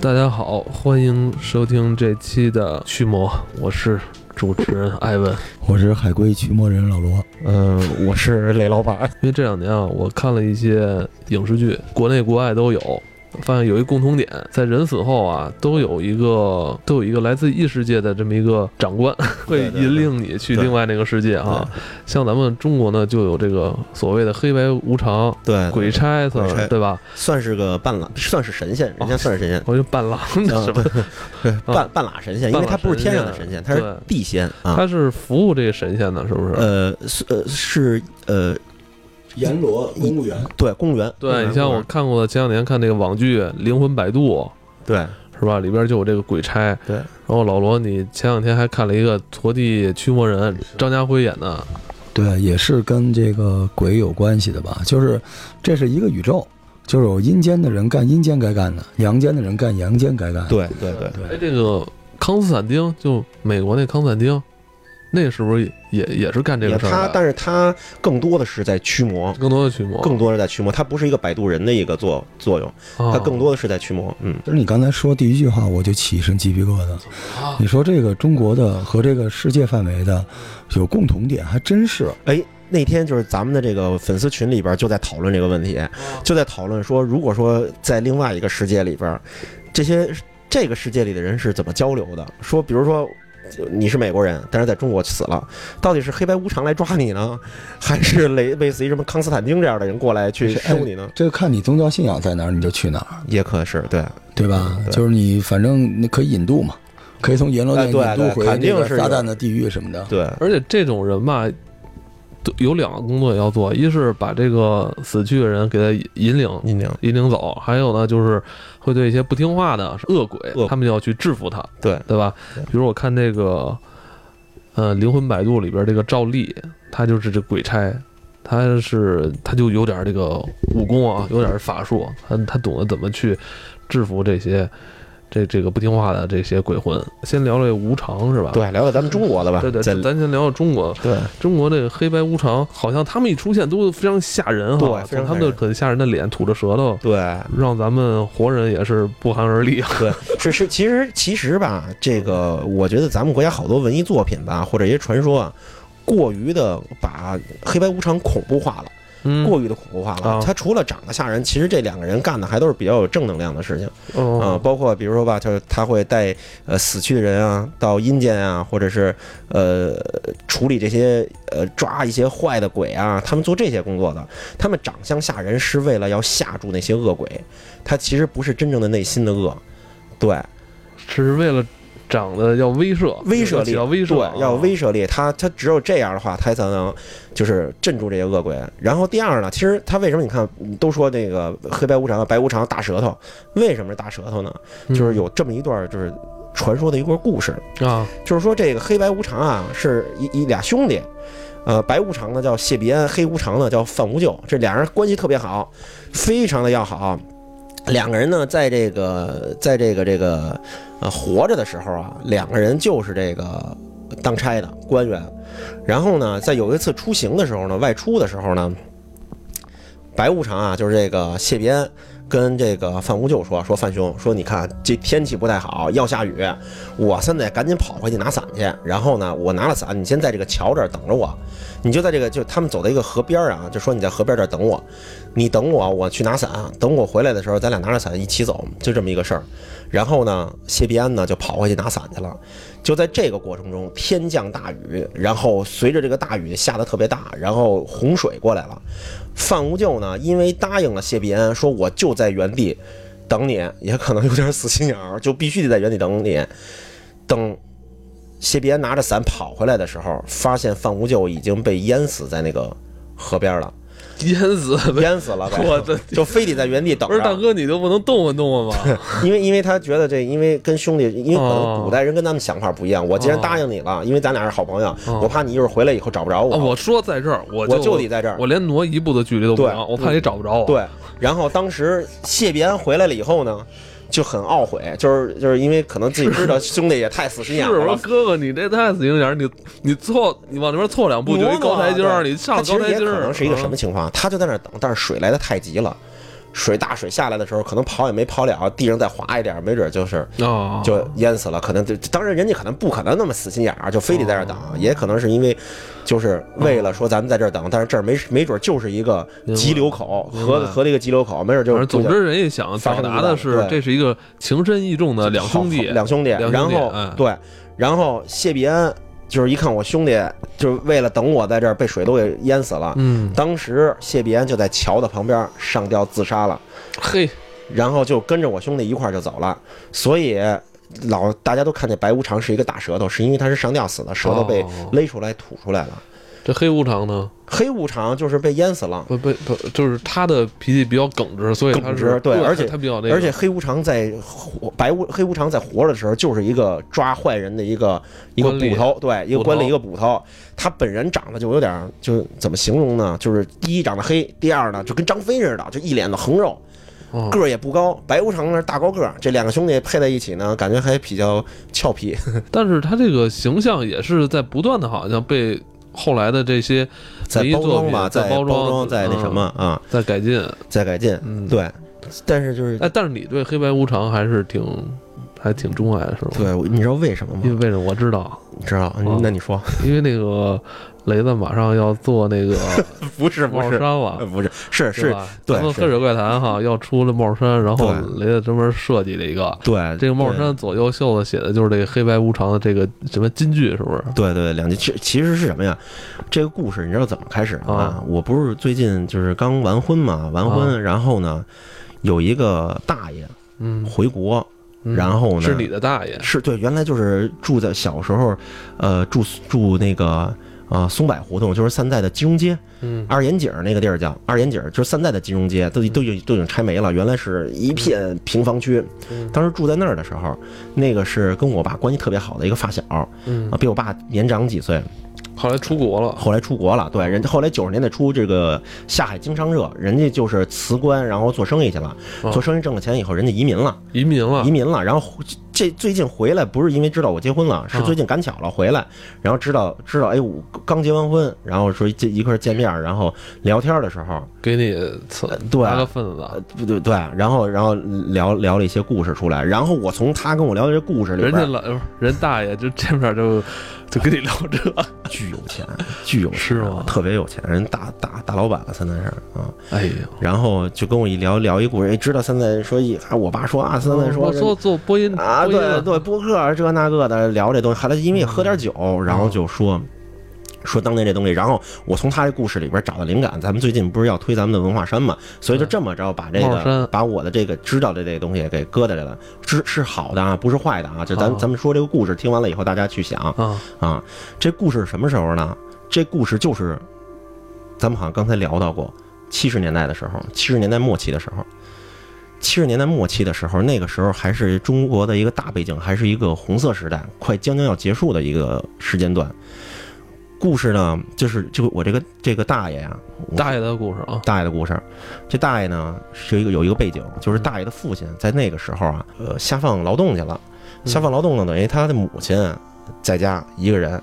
大家好，欢迎收听这期的驱魔，我是主持人艾文。我是海龟驱魔人老罗，嗯，我是雷老板。因为这两年啊，我看了一些影视剧，国内国外都有，发现有一共同点，在人死后啊，都有一个都有一个来自异世界的这么一个长官，会引领你去另外那个世界哈。像咱们中国呢，就有这个所谓的黑白无常、对，鬼差算是对吧？算是个半拉，算是神仙，人家算是神仙，我就伴郎啊 什么，对，半半拉神仙，因为他不是天上的神仙，他是地仙啊。他是服务这个神仙的，是不是？呃，是呃是呃，阎罗公务员，对，公务员。对你像我看过的，前两年看那个网剧《灵魂摆渡》，对是吧？里边就有这个鬼差。对，然后老罗，你前两天还看了一个陀地驱魔人，张家辉演的。对，也是跟这个鬼有关系的吧？就是这是一个宇宙，就是有阴间的人干阴间该干的，阳间的人干阳间该干的。对对对，对哎，这个康斯坦丁，就美国那康斯坦丁，那是不是也也是干这个事儿他？但是他更多的是在驱魔，更多的驱魔，更多的在驱魔，他不是一个摆渡人的一个作作用，啊他更多的是在驱魔。嗯，就是你刚才说第一句话，我就起一身鸡皮疙瘩。啊你说这个中国的和这个世界范围的有共同点，还真是。哎，那天就是咱们的这个粉丝群里边就在讨论这个问题，就在讨论说，如果说在另外一个世界里边，这些这个世界里的人是怎么交流的？说，比如说。就你是美国人，但是在中国死了，到底是黑白无常来抓你呢，还是类类似于什么康斯坦丁这样的人过来去收你呢？这个看你宗教信仰在哪儿，你就去哪儿，也可是对，对吧？对就是你反正你可以引渡嘛，可以从阎罗殿引渡回那个撒旦的地狱什么的。对，而且这种人吧，都有两个工作要做，一是把这个死去的人给他引领引领引领走，还有呢就是会对一些不听话的恶鬼恶，他们就要去制服他，对对吧？比如我看那个，呃，《灵魂摆渡》里边这个赵丽，他就是这鬼差，他是他就有点这个武功啊，有点法术，他他懂得怎么去制服这些这这个不听话的这些鬼魂。先聊聊无常是吧？对，聊聊咱们中国的吧。对对，在咱先聊聊中国。对中国这个黑白无常，好像他们一出现都非常吓人哈，对从他们的很吓人的脸，吐着舌头，对让咱们活人也是不寒而栗。对，是是，其实其实吧，这个我觉得咱们国家好多文艺作品吧，或者一些传说啊，过于的把黑白无常恐怖化了，嗯，过于的恐怖化了。啊他除了长得吓人，其实这两个人干的还都是比较有正能量的事情啊、哦，包括比如说吧，就是他会带呃死去的人啊到阴间啊，或者是呃处理这些呃抓一些坏的鬼啊，他们做这些工作的。他们长相吓人是为了要吓住那些恶鬼，他其实不是真正的内心的恶。对，只是为了长得要威慑，威慑力要威慑，对，要威慑力。他他只有这样的话，他才能就是镇住这些恶鬼。然后第二呢，其实他为什么你看都说那个黑白无常、白无常大舌头，为什么是大舌头呢？嗯就是有这么一段就是传说的一个故事，啊，就是说这个黑白无常啊是一一俩兄弟。呃，白无常呢叫谢必安，黑无常呢叫范无咎，这俩人关系特别好，非常的要好。两个人呢，在这个在这个这个呃活着的时候啊，两个人就是这个当差的官员。然后呢，在有一次出行的时候呢，外出的时候呢，白无常啊，就是这个谢必安跟这个范无咎说说范兄说，你看这天气不太好，要下雨，我现在赶紧跑回去拿伞去。然后呢，我拿了伞，你先在这个桥这儿等着我，你就在这个就他们走到一个河边儿啊，就说你在河边这儿等我，你等我，我去拿伞，等我回来的时候，咱俩拿着伞一起走，就这么一个事儿。然后呢，谢必安呢就跑回去拿伞去了。就在这个过程中，天降大雨，然后随着这个大雨下得特别大，然后洪水过来了。范无咎呢，因为答应了谢必安，说我就在原地等你，也可能有点死心眼儿，就必须得在原地等你。等谢必安拿着伞跑回来的时候，发现范无咎已经被淹死在那个河边了，淹死呗！淹死了，我的就非得在原地等着。不是大哥，你就不能动换动 换吗？因为因为他觉得这，因为跟兄弟，因为可哦能古代人跟咱们想法不一样。我既然哦答应你了，因为咱俩是好朋友，哦我怕你一会儿回来以后找不着我。啊我说在这儿，我我就得在这儿我连挪一步的距离都不行，我怕你找不着我。对，然后当时谢必安回来了以后呢，就很懊悔，就是就是因为可能自己知道兄弟也太死心眼是我说。哥哥，你这太死心眼，你你错，你往那边错两步就一高台阶你上他其实也高台阶儿，可能是一个什么啊？情况？他就在那儿等，但是水来的太急了，水大水下来的时候，可能跑也没跑了，地上再滑一点，没准就是哦，就淹死了。可能就当然人家可能不可能那么死心眼儿，就非得在这等，也可能是因为就是为了说咱们在这等，但是这儿没没准就是一个急流口，河河的一个急流口，没准就是总之，人家想表达的是，这是一个情深意重的两兄弟，两兄弟，然后哎对，然后谢必安就是一看我兄弟就是为了等我在这儿被水都给淹死了，嗯，当时谢必安就在桥的旁边上吊自杀了，嘿，然后就跟着我兄弟一块儿就走了，所以。老大家都看见白无常是一个大舌头，是因为他是上吊死的，舌头被哦勒出来吐出来了。这黑无常呢？黑无常就是被淹死了，不不不，就是他的脾气比较耿直，所以他耿直对而且他比较那个，而且黑无常在活白无黑无常在活着的时候，就是一个抓坏人的一个一个捕头，对，一个捕官吏，一个捕头。他本人长得就有点儿，就怎么形容呢？就是第一长得黑，第二呢就跟张飞似的，就一脸的横肉，哦个儿也不高。白无常呢大高个儿，这两个兄弟配在一起呢，感觉还比较俏皮。但是他这个形象也是在不断的，好像被后来的这些在包装吧，在在包装装，在那什么啊，在改进。在改进。嗯，。对，但是就是哎，但是你对黑白无常还是挺还挺钟爱的，是吧？对，你知道为什么吗？因为为什么我知道？你知道？哦那你说，因为那个雷子马上要做那个 不是帽衫了呃，。不是，是是，对是黑水怪谈哈要出了帽衫，然后雷子专门设计了一个，对这个帽衫左右袖子写的就是这个黑白无常的这个什么金句，是不是？对对，两句其其实是什么呀？这个故事你知道怎么开始的吗啊？我不是最近就是刚完婚嘛，完婚，然后呢，有一个大爷嗯，回国，嗯然后呢是你的大爷，是对，原来就是住在小时候，呃，住住那个呃松柏胡同，就是现在的金融街，嗯。二眼井那个地儿叫二眼井，就是现在的金融街，都都已都已经拆没了，原来是一片平房区。嗯。当时住在那儿的时候，那个是跟我爸关系特别好的一个发小。啊，嗯，比我爸年长几岁，后来出国了，后来出国了。对，人家后来九十年代初这个下海经商热，人家就是辞官，然后做生意去了，哦。做生意挣了钱以后，人家移民了，移民了。移，民了，然后这最近回来不是因为知道我结婚了，是啊最近赶巧了回来，然后知道知道哎我刚结完婚，然后说这一块儿见面，然后聊天的时候，给你刺对拿个份呃子，对对对，然后然后聊聊了一些故事出来，然后我从他跟我聊的这故事里边，人家老人大爷就见面就就跟你聊这，巨有钱，巨有钱是吗特别有钱，人大大大老板了，现在是啊。哎呦，然后就跟我一聊聊一故事，哎，知道现在说一，啊，我爸说啊，现在说我做做播音啊，对对，播客这那个的聊这东西，后来因为喝点酒，然后就说。说当年这东西，然后我从他这故事里边找到灵感。咱们最近不是要推咱们的文化衫嘛，所以就这么着把这个把我的这个知道的这个东西给搁在这了，是是好的啊，不是坏的啊。就咱咱们说这个故事，听完了以后大家去想啊，啊，这故事什么时候呢？这故事就是咱们好像刚才聊到过，七十年代的时候，七十年代末期的时候。七十年代末期的时候，那个时候还是中国的一个大背景，还是一个红色时代，快将将要结束的一个时间段。故事呢，就是就我这个这个大爷呀、大爷的故事啊，大爷的故事。这大爷呢是一个有一个背景，就是大爷的父亲在那个时候啊，呃，下放劳动去了。下放劳动呢，等于他的母亲在家一个人，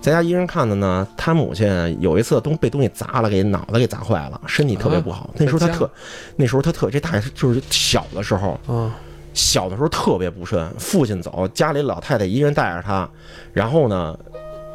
在家一个人看的呢。他母亲有一次东被东西砸了，给脑袋给砸坏了，身体特别不好。那时候他特，那时候他特这大爷就是小的时候，啊，小的时候特别不顺，父亲走，家里老太太一个人带着他，然后呢，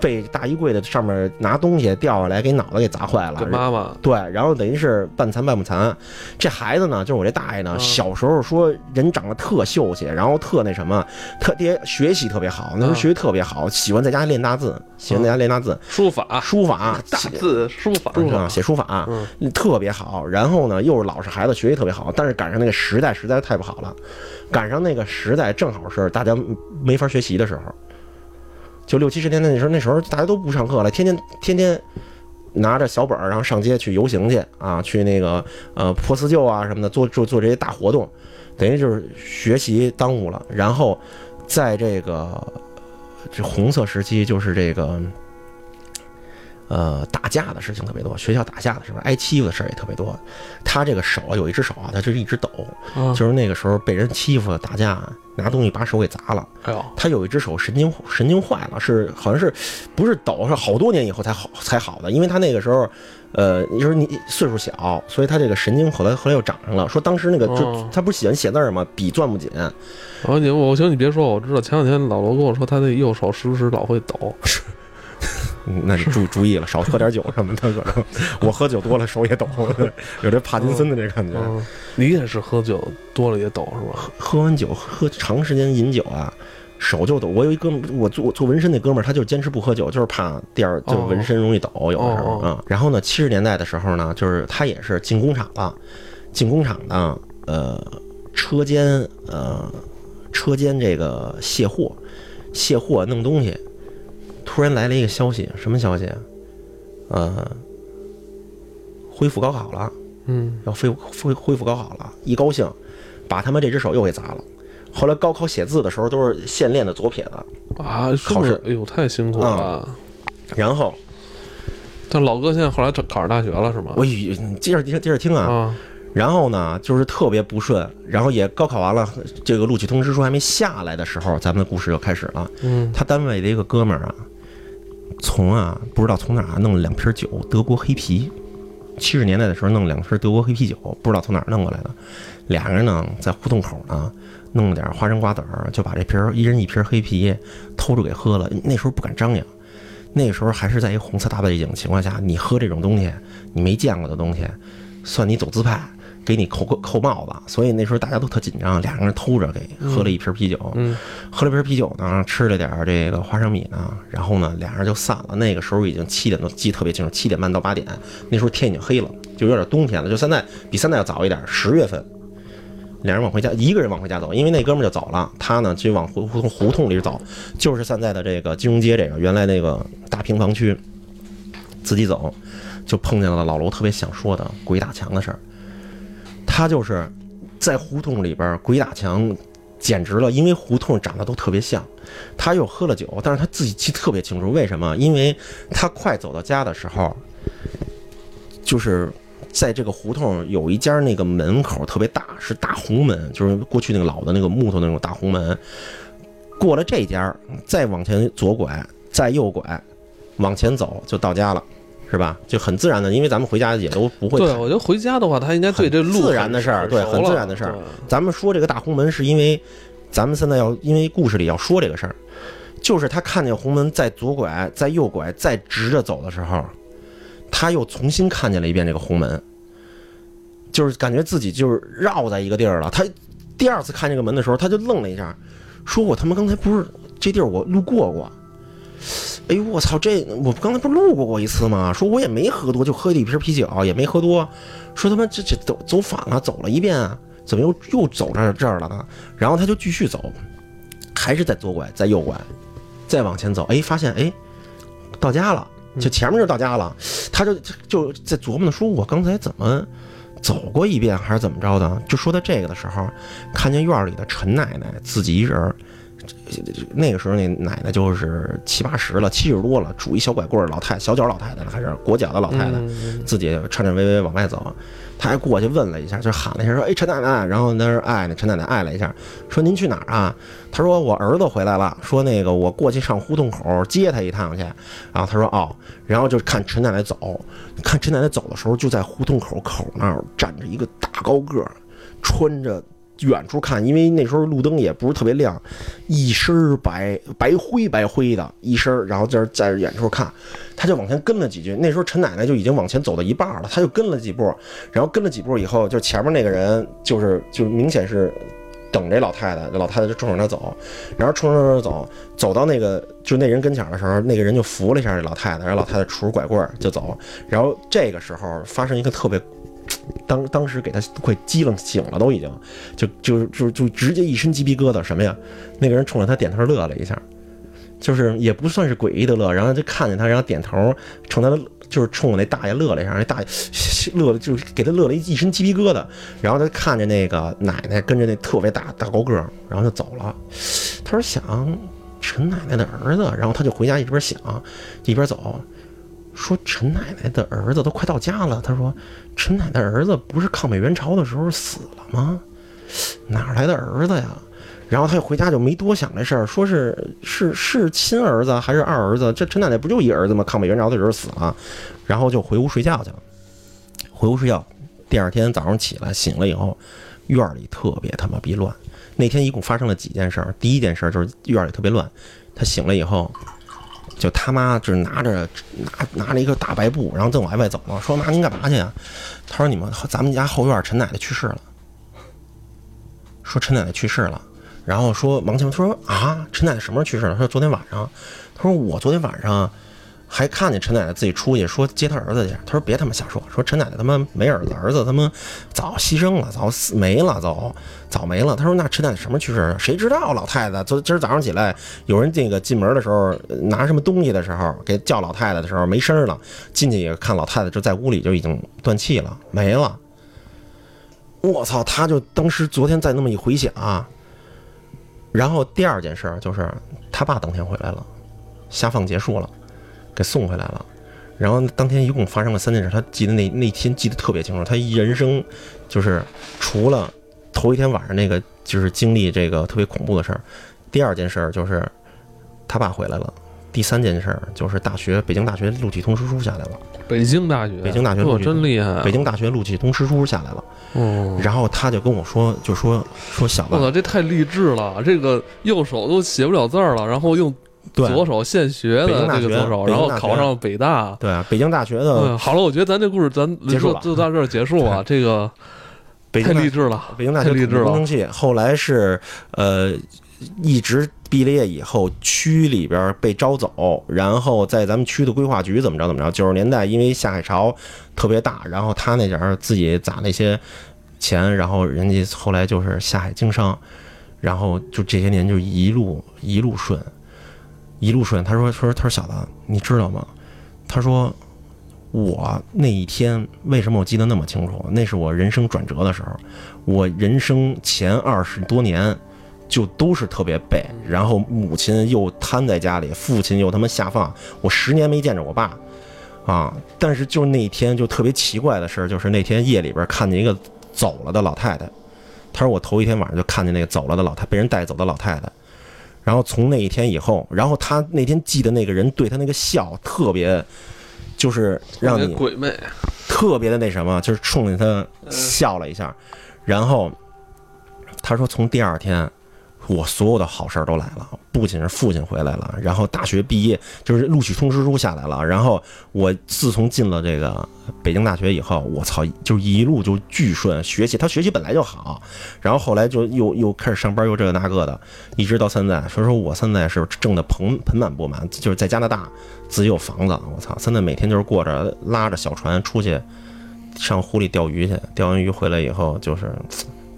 被大衣柜的上面拿东西掉下来，给脑袋给砸坏了。妈妈对，然后等于是半残半不残。这孩子呢，就是我这大爷呢，嗯小时候说人长得特秀气，然后特那什么，特别学习特别好，那时候嗯学习特别好，喜欢在家练大字，喜欢在家练大字，书法书法大字书法写书法，嗯特别好。然后呢，又是老实孩子，学习特别好，但是赶上那个时代实在是太不好了，赶上那个时代正好是大家没法学习的时候，就六七十年代那时候，那时候大家都不上课了，天天天天。拿着小本儿，然后上街去游行去啊，去那个呃破四旧啊什么的，做做做这些大活动，等于就是学习耽误了。然后在这个这红色时期，就是这个呃，打架的事情特别多，学校打架的时候挨欺负的事儿也特别多。他这个手啊，有一只手啊，他就是一直抖，啊，就是那个时候被人欺负打架，拿东西把手给砸了。哎呦，他有一只手神经神经坏了，是好像是不是抖，是好多年以后才好才好的，因为他那个时候，呃，你说你岁数小，所以他这个神经后来后来又长上了。说当时那个就哦他不是喜欢写字儿吗？笔攥不紧，然后你我行，你别说，我知道前两天老罗跟我说，他那右手时不时老会抖。嗯那你注注意了，少喝点酒什么的，可能我喝酒多了手也抖，有这帕金森的这感觉。嗯，你也是喝酒多了也抖是吧？喝完酒喝长时间饮酒啊，手就抖。我有一哥们儿，我做做纹身那哥们儿，他就坚持不喝酒，就是怕第二就是纹身容易抖，有的时候啊。然后呢，七十年代的时候呢，就是他也是进工厂了，进工厂呢，呃，车间呃车间这个卸货，卸货弄东西，突然来了一个消息，什么消息啊？呃，恢复高考了。嗯，要恢恢恢复高考了，一高兴，把他们这只手又给砸了。后来高考写字的时候都是现练的左撇子，啊，考试？哎呦，太辛苦了。然后但老哥现在后来考上大学了是吗？我接着接着接着听啊，啊，然后呢就是特别不顺，然后也高考完了，这个录取通知书还没下来的时候，咱们的故事就开始了。嗯，他单位的一个哥们儿啊，从啊不知道从哪儿弄了两瓶酒，德国黑啤。七十年代的时候弄两瓶德国黑啤酒，不知道从哪儿弄过来的。俩人呢在胡同口呢弄了点花生瓜子儿，就把这瓶一人一瓶黑啤偷着给喝了。那时候不敢张扬，那个时候还是在一个红色大背景情况下，你喝这种东西，你没见过的东西，算你走资派，给你扣扣扣帽子。所以那时候大家都特紧张，俩人偷着给喝了一瓶啤酒。嗯，喝了瓶啤酒呢，吃了点这个花生米呢，然后呢，俩人就散了。那个时候已经七点多，记得特别清楚，七点半到八点，那时候天已经黑了，就有点冬天了，就现在比现在要早一点，十月份。俩人往回家，一个人往回家走，因为那哥们儿就走了，他呢就往胡胡同胡同里走，就是现在的这个金融街这个原来那个大平房区，自己走，就碰见了老罗特别想说的鬼打墙的事儿。他就是在胡同里边鬼打墙，简直了，因为胡同长得都特别像。他又喝了酒，但是他自己记特别清楚，为什么？因为他快走到家的时候，就是在这个胡同有一家那个门口特别大，是大红门，就是过去那个老的那个木头那种大红门。过了这家，再往前左拐，再右拐，往前走就到家了，是吧？就很自然的，因为咱们回家也都不会对，我觉得回家的话，他应该对这路自然的事儿对很自然的事儿咱们说这个大红门，是因为咱们现在要因为故事里要说这个事儿，就是他看见红门在左拐、在右拐、再直着走的时候，他又重新看见了一遍这个红门，就是感觉自己就是绕在一个地儿了。他第二次看这个门的时候，他就愣了一下，说：“我他妈刚才不是这地儿我路过过。”哎呦我操！这我刚才不是路过过一次吗？说我也没喝多，就喝了一瓶啤酒，也没喝多。说他妈这这走走反了，走了一遍啊，怎么又又走这儿这儿了呢？然后他就继续走，还是在左拐，在右拐，再往前走，哎，发现哎到家了，就前面就到家了。他就就在琢磨呢，说我刚才怎么走过一遍，还是怎么着的？就说到这个的时候，看见院里的陈奶奶自己一人儿。那个时候，那奶奶就是七八十了，七十多了，拄一小拐棍儿，老太小脚老太太了，还是裹脚的老太太，自己颤颤巍巍往外走，他还过去问了一下，就喊了一下说：“哎，陈奶奶。”然后那是哎，那陈奶奶哎了一下，说：“您去哪儿啊？”他说：“我儿子回来了，说那个我过去上胡同口接他一趟去。”然后他说：“哦。”然后就看陈奶奶走，看陈奶奶走的时候，就在胡同口口那儿站着一个大高个儿，穿着。远处看，因为那时候路灯也不是特别亮，一身白白灰白灰的一身，然后在在远处看，他就往前跟了几句。那时候陈奶奶就已经往前走到一半了，他就跟了几步，然后跟了几步以后，就前面那个人就是就明显是等这老太太，这老太太就冲着他走，然后冲着他走，走到那个就那人跟前的时候，那个人就扶了一下这老太太，然后老太太拄着拐棍就走，然后这个时候发生一个特别。当当时给他快激愣醒了，都已经，就就就就直接一身鸡皮疙瘩，什么呀？那个人冲着他点头乐了一下，就是也不算是诡异的乐，然后就看见他，然后点头冲他就是冲我那大爷乐了一下，那大爷 乐了就是给他乐了一一身鸡皮疙瘩，然后他看着那个奶奶跟着那特别大大高个儿，然后就走了。他说想陈奶奶的儿子，然后他就回家一边想一边走，说陈奶奶的儿子都快到家了。他说陈奶奶儿子不是抗美援朝的时候死了吗？哪来的儿子呀？然后他回家就没多想这事儿，说是是是亲儿子还是二儿子？这陈奶奶不就一儿子吗？抗美援朝的时候死了，然后就回屋睡觉去了。回屋睡觉，第二天早上起来醒了以后，院里特别他妈逼乱。那天一共发生了几件事儿？第一件事儿就是院里特别乱。他醒了以后，就他妈就是拿着拿拿着一个大白布，然后正往外走呢。说妈您干嘛去啊？他说你们咱们家后院陈奶奶去世了。说陈奶奶去世了，然后说王强说啊，陈奶奶什么时候去世了？他说昨天晚上。他说我昨天晚上还看见陈奶奶自己出去说接他儿子去。他说别他妈瞎说，说陈奶奶他妈没儿子，儿子他妈早牺牲了，早死没了，早早没了。他说那陈奶奶什么去世？谁知道？老太太昨今儿早上起来，有人这个进门的时候拿什么东西的时候，给叫老太太的时候没声了，进去也看老太太就在屋里就已经断气了，没了。我操！他就当时昨天再那么一回想，啊然后第二件事就是他爸当天回来了，下放结束了，给送回来了。然后当天一共发生了三件事，他记得那那天记得特别清楚。他人生就是除了头一天晚上那个就是经历这个特别恐怖的事儿，第二件事儿就是他爸回来了，第三件事儿就是大学北京大学录取通知书下来了。北京大学，北京大学哦，真厉害！北京大学录取通知书下来了。哦，然后他就跟我说，就说说小子，我操，这太励志了！这个右手都写不了字儿了，然后用对左手现学的北京大学这个左手，然后考上北大。对啊，北京大学的嗯，好了，我觉得咱这故事咱结束了就到这儿结束啊。这个 北京大太励志了，北京大学励志了。工程系，后来是呃一直毕了业以后，区里边被招走，然后在咱们区的规划局怎么着怎么着。九十年代因为下海潮特别大，然后他那点儿自己攒了一些钱，然后人家后来就是下海经商，然后就这些年就一路一路顺，一路顺。他说说他说小子，你知道吗？他说。我那一天为什么我记得那么清楚？那是我人生转折的时候，我人生前二十多年就都是特别背，然后母亲又瘫在家里，父亲又他妈下放，我十年没见着我爸，啊！但是就那一天就特别奇怪的事儿，就是那天夜里边看见一个走了的老太太，他说我头一天晚上就看见那个走了的老太被人带走的老太太，然后从那一天以后，然后他那天记得那个人对他那个笑特别，就是让你鬼魅，特别的那什么，就是冲着他笑了一下，然后他说从第二天，我所有的好事儿都来了，不仅是父亲回来了，然后大学毕业就是录取通知书下来了，然后我自从进了这个北京大学以后，我操，就一路就巨顺，学习他学习本来就好，然后后来就又又开始上班，又这个那个的，一直到现在，所以说我现在是挣的盆盆满钵满，就是在加拿大自己有房子，我操，现在每天就是过着拉着小船出去上湖里钓鱼去，钓完鱼回来以后就是。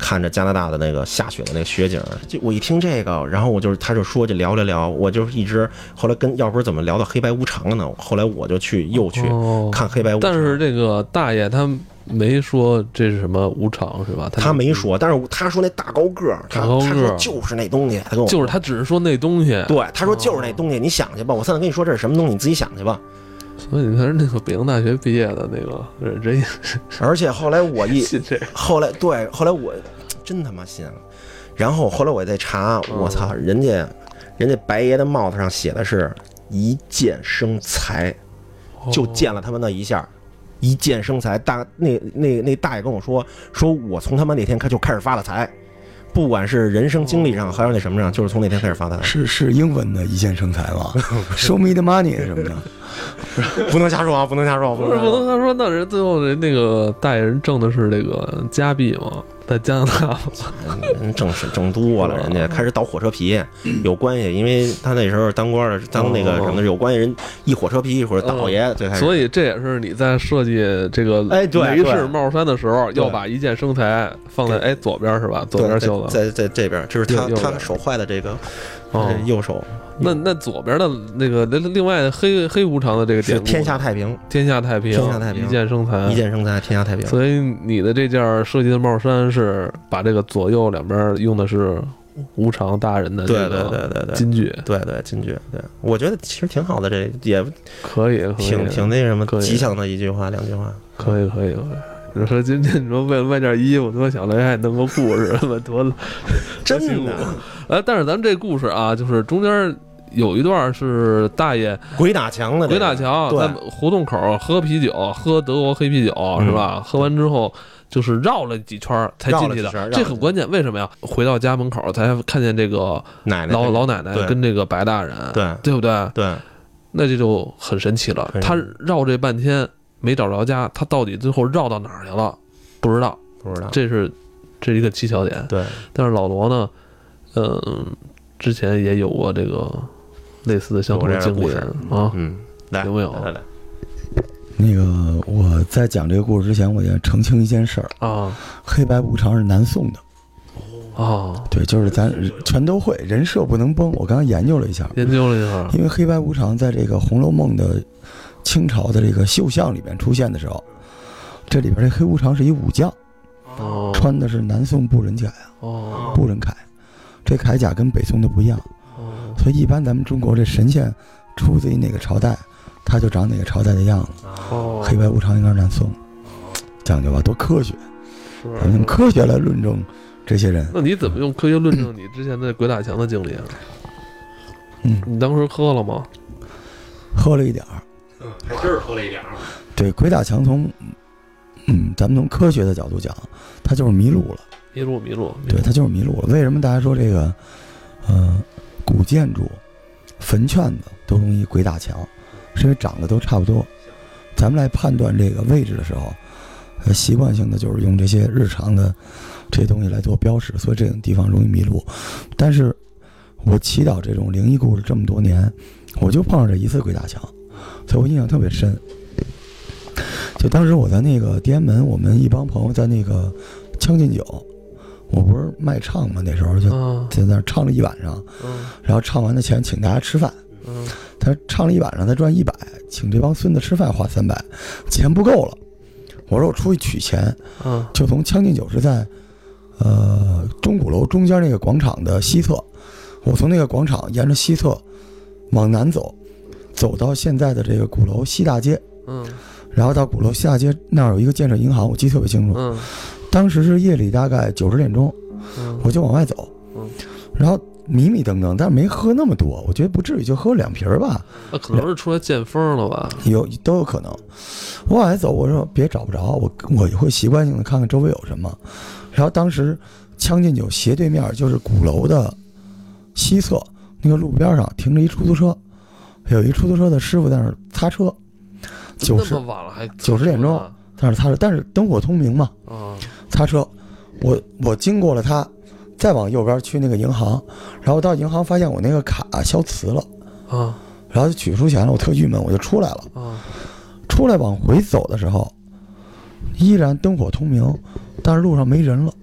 看着加拿大的那个下雪的那个雪景，就我一听这个，然后我就是他就说就聊聊聊，我就一直后来跟要不是怎么聊到黑白无常了呢？后来我就去又去哦。看黑白无常，但是这个大爷他没说这是什么无常是吧？他没说，但是他说那大高个儿，他说就是那东西，他跟我就是他只是说那东西，对他说就是那东西，你想去吧，我现在跟你说这是什么东西，你自己想去吧。所以他是那个北京大学毕业的那个人而且后来我一 后来对，后来我真他妈信了。然后后来我再查，我操，人家人家白爷的帽子上写的是一箭生财，就见了他们那一下，一箭生财。大那那那大爷跟我说，说我从他妈那天开就开始发了财，不管是人生经历上还是那什么上，就是从那天开始发的财。是是英文的一箭生财吗？Show me the money 什么的。不能瞎说啊，不能瞎说，不是不能瞎说那人最后人那个大爷人挣的是这个加币嘛，在加拿大，人挣是挣多了，人家开始倒火车皮，有关系，因为他那时候当官的，当那个什么的有关系，人一火车皮一会儿倒爷最开始。所以这也是你在设计这个哎对雷对士帽衫的时候，对要把一件生财放在哎左边是吧？左边袖子。在在在这边，这是他他手坏的这个右手，那那左边的那个另另外黑黑无常的这个典故，天下太平，天下太平，天下太平一箭生财，一箭生财，天下太平。所以你的这件设计的帽衫是把这个左右两边用的是无常大人的对对这个对对对，金句，对对金句，对我觉得其实挺好的，这也可以，挺挺那什么可以吉祥的一句话，两句话。可以，可以，可以。你说今天你说为了卖件衣服，他妈想来还弄个故事，多真的，哎，但是咱们这故事啊，就是中间有一段是大爷鬼打墙的这鬼，打墙，在胡同口喝啤酒，喝德国黑啤酒嗯是吧？喝完之后就是绕了几圈才进去的这很关键。为什么呀？回到家门口才看见这个奶奶老老奶奶跟这个白大人，对对不对？对那这就很神奇了。他绕这半天没找着家，他到底最后绕到哪儿去了？不知道，不知道这是这是一个蹊跷点。对但是老罗呢，嗯，之前也有过这个类似的相同的经历啊。嗯，来有没有？来来。来，那个我在讲这个故事之前，我先澄清一件事儿：啊。黑白无常是南宋的，啊！对，就是咱全都会，人设不能崩。我刚刚研究了一下，研究了一下，因为黑白无常在这个《红楼梦》的清朝的这个绣像里面出现的时候，这里边这黑无常是一武将，哦。穿的是南宋布人甲呀，哦。布人铠，这铠甲跟北宋的不一样，哦所以一般咱们中国这神仙出自于哪个朝代，他就长哪个朝代的样子。哦，黑白无常应该是南宋，讲究吧，多科学，咱们用。科学来论证这些人。那你怎么用科学论证你 之前的鬼打墙的经历啊？嗯，你当时喝了吗？喝了一点儿，嗯还真是喝了一点儿。对，鬼打墙从，嗯，咱们从科学的角度讲，他就是迷路了，迷路迷路，迷对路他就是迷路了。为什么大家说这个，呃，古建筑、坟圈子都容易鬼打墙？是因为长得都差不多。咱们来判断这个位置的时候，习惯性的就是用这些日常的这东西来做标识，所以这种地方容易迷路。但是，我祈祷这种灵异故事这么多年，我就碰上这一次鬼打墙，所以我印象特别深。就当时我在那个天安门，我们一帮朋友在那个《将进酒》，我不是卖唱嘛，那时候就就在那儿唱了一晚上，嗯。然后唱完的钱请大家吃饭。嗯。他唱了一晚上，他赚一百，请这帮孙子吃饭花三百，钱不够了。我说我出去取钱，嗯。就从将进酒是在，呃钟鼓楼中间那个广场的西侧，我从那个广场沿着西侧往南走，走到现在的这个鼓楼西大街，嗯。然后到鼓楼西大街那儿有一个建设银行，我记得特别清楚。嗯当时是夜里大概九十点钟，嗯我就往外走嗯，然后迷迷瞪瞪，但是没喝那么多，我觉得不至于，就喝两瓶儿吧。那可能是出来见风了吧？有都有可能。我往外走，我说别找不着，我我会习惯性的看看周围有什么。然后当时将进酒斜对面就是鼓楼的西侧，那个路边上停着一出租车，有一出租车的师傅在那儿擦车。九十么晚了还九十点钟啊在那儿擦车，但是灯火通明嘛，啊擦车。我我经过了他，再往右边去那个银行，然后到银行发现我那个卡消磁了，啊然后就取不出钱了，我特郁闷，我就出来了。啊出来往回走的时候，依然灯火通明，但是路上没人了，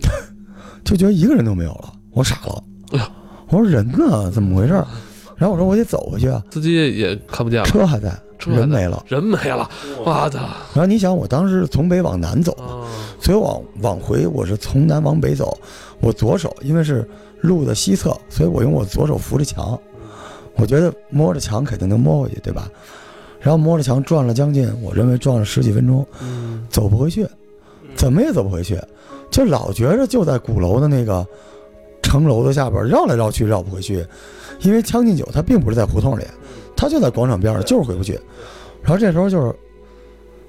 就觉得一个人都没有了，我傻了。哎呀我说人呢？怎么回事？然后我说我得走回去啊，司机也看不见了，车还在，人没了。人没了，我操然后你想，我当时从北往南走，啊。所以往往回我是从南往北走，我左手因为是路的西侧，所以我用我左手扶着墙，我觉得摸着墙肯定能摸回去，对吧？然后摸着墙转了将近，我认为转了十几分钟，嗯。走不回去，怎么也走不回去，就老觉着就在鼓楼的那个城楼的下边绕来绕去绕不回去，因为《将进酒》它并不是在胡同里，它就在广场边上，就是回不去。然后这时候就是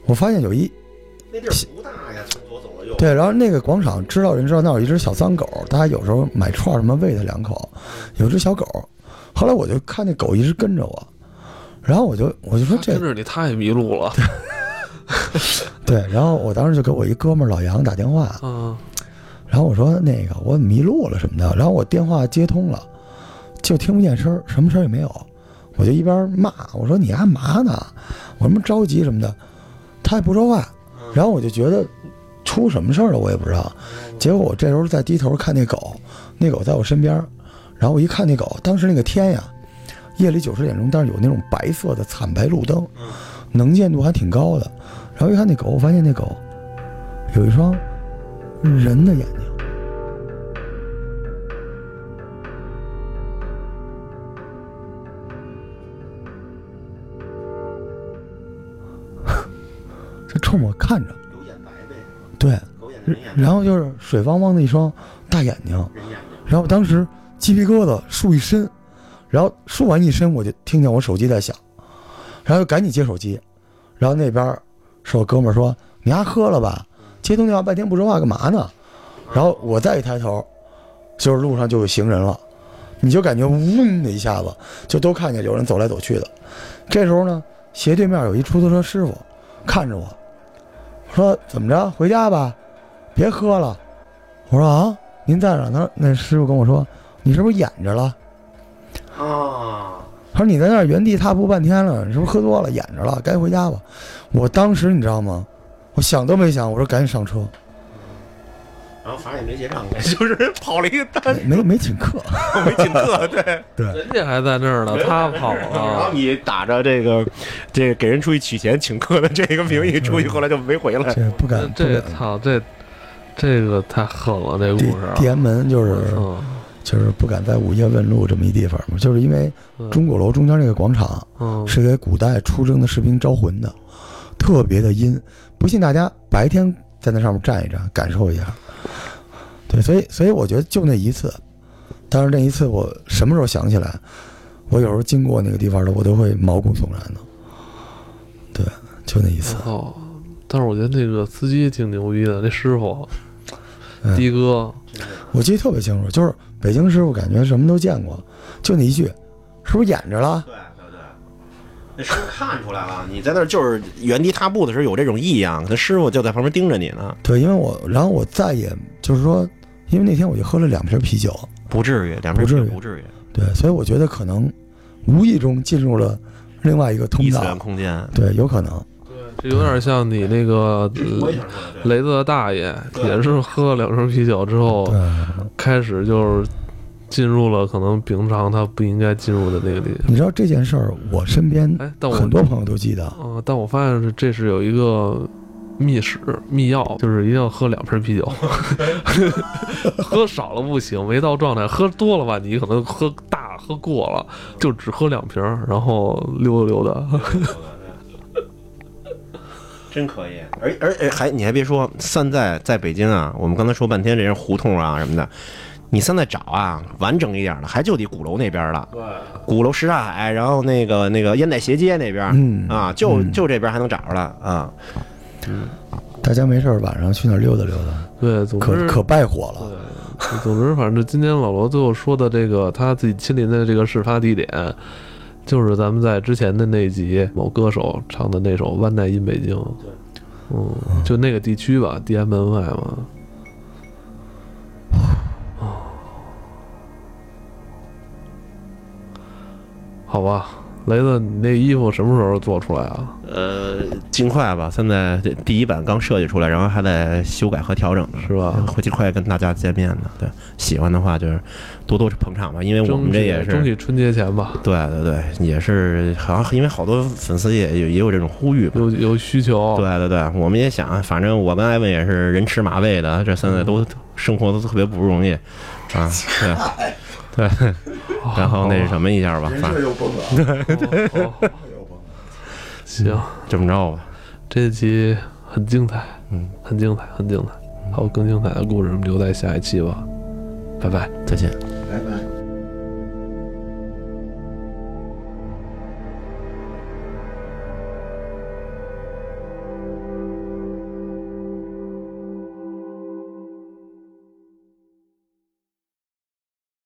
我发现有一那地儿不大呀，从左走到右。对，然后那个广场知道人知道那有一只小脏狗，大家有时候买串什么喂它两口，有只小狗。后来我就看那狗一直跟着我，然后我就我就说这跟着你太迷路了对，然后我当时就给我一哥们儿老杨打电话，嗯然后我说那个我迷路了什么的，然后我电话接通了，就听不见声儿，什么声儿也没有，我就一边骂我说你干嘛呢？我什么着急什么的，他也不说话，然后我就觉得出什么事儿了我也不知道，结果我这时候再低头看那狗，那狗在我身边，然后我一看那狗，当时那个天呀，夜里九十点钟，但是有那种白色的惨白路灯，能见度还挺高的，然后一看那狗，我发现那狗有一双人的眼睛。冲我看着，对，然后就是水汪汪的一双大眼睛，然后当时鸡皮疙瘩竖一身，然后竖完一身，我就听见我手机在响，然后就赶紧接手机，然后那边是我哥们说：“你丫喝了吧？接通电话半天不说话干嘛呢？”然后我再一抬头，就是路上就有行人了，你就感觉嗡的一下子，就都看见有人走来走去的。这时候呢，斜对面有一出租车师傅看着我，说：“怎么着？回家吧，别喝了。”我说：“啊，您在哪儿？”他说：“那师傅跟我说，你是不是演着了？”啊，他说：“你在那儿原地踏步半天了，你是不是喝多了，演着了？该回家吧。”我当时你知道吗？我想都没想，我说赶紧上车，然后反正也没结账，就是跑了一个单，没没请客。没请客，对 对。人家还在那儿呢，他跑了然后了。你打着这个这个给人出去取钱请客的这个名义出去，后来就没回来。这不敢，这敢。操这这个太狠了，这地故事。地安门就是嗯，就是不敢在午夜问路这么一地方嘛，就是因为嗯钟鼓楼中间这个广场嗯是给古代出征的士兵招魂的，特别的阴。不信大家白天在那上面站一站，感受一下。对，所以所以我觉得就那一次，但是那一次我什么时候想起来，我有时候经过那个地方的，我都会毛骨悚然的。对，就那一次。哦，但是我觉得那个司机挺牛逼的，那师傅嗯的哥，我记得特别清楚，就是北京师傅，感觉什么都见过，就那一句，是不是演着了？对对对，那师傅看出来了，你在那儿就是原地踏步的时候有这种异样，他师傅就在旁边盯着你呢。对，因为我，然后我再也就是说，因为那天我就喝了两瓶啤酒，不至于，两瓶不至于不至于，对，所以我觉得可能无意中进入了另外一个通异次元道，空间。对，有可能。这有点像你那个雷子的大爷，也是喝了两瓶啤酒之后，对，开始就是进入了可能平常他不应该进入的那个地方。你知道这件事儿，我身边哎，但我很多朋友都记得。呃，但我发现是这是有一个秘史秘药，就是一定要喝两瓶啤酒，喝少了不行，没到状态；喝多了吧，你可能喝大喝过了，就只喝两瓶，然后溜达溜达。真可以。而而而还你还别说，现在在北京啊，我们刚才说半天这些胡同啊什么的，你现在找啊完整一点的，还就得鼓楼那边了。对，鼓楼什刹海，然后那个那个烟袋斜街那边。嗯啊，就嗯就这边还能找着了啊！大家没事儿晚上去那儿溜达溜达，对，总之可可败火了。对，总之反正今天老罗最后说的这个他自己亲临的这个事发地点。就是咱们在之前的那集某歌手唱的那首《万代因北京》，对，嗯，就那个地区吧，地安门外嘛。好吧，雷子，你那衣服什么时候做出来啊？呃，尽快吧，现在这第一版刚设计出来，然后还在修改和调整呢，是吧？会尽快跟大家见面的。对，喜欢的话就是多多捧场吧，因为我们这也是。争取春节前吧，对对对，也是好像因为好多粉丝也有也有这种呼吁吧。有有需求。对对对，我们也想，反正我跟艾文也是人吃马喂的，这现在都生活都特别不容易啊。对 对，然后那是什么一下吧，反正又崩了，好好行，这么着吧。这期很精彩，嗯，很精彩，很精彩。还有更精彩的故事，留在下一期吧。拜拜。再见。拜拜。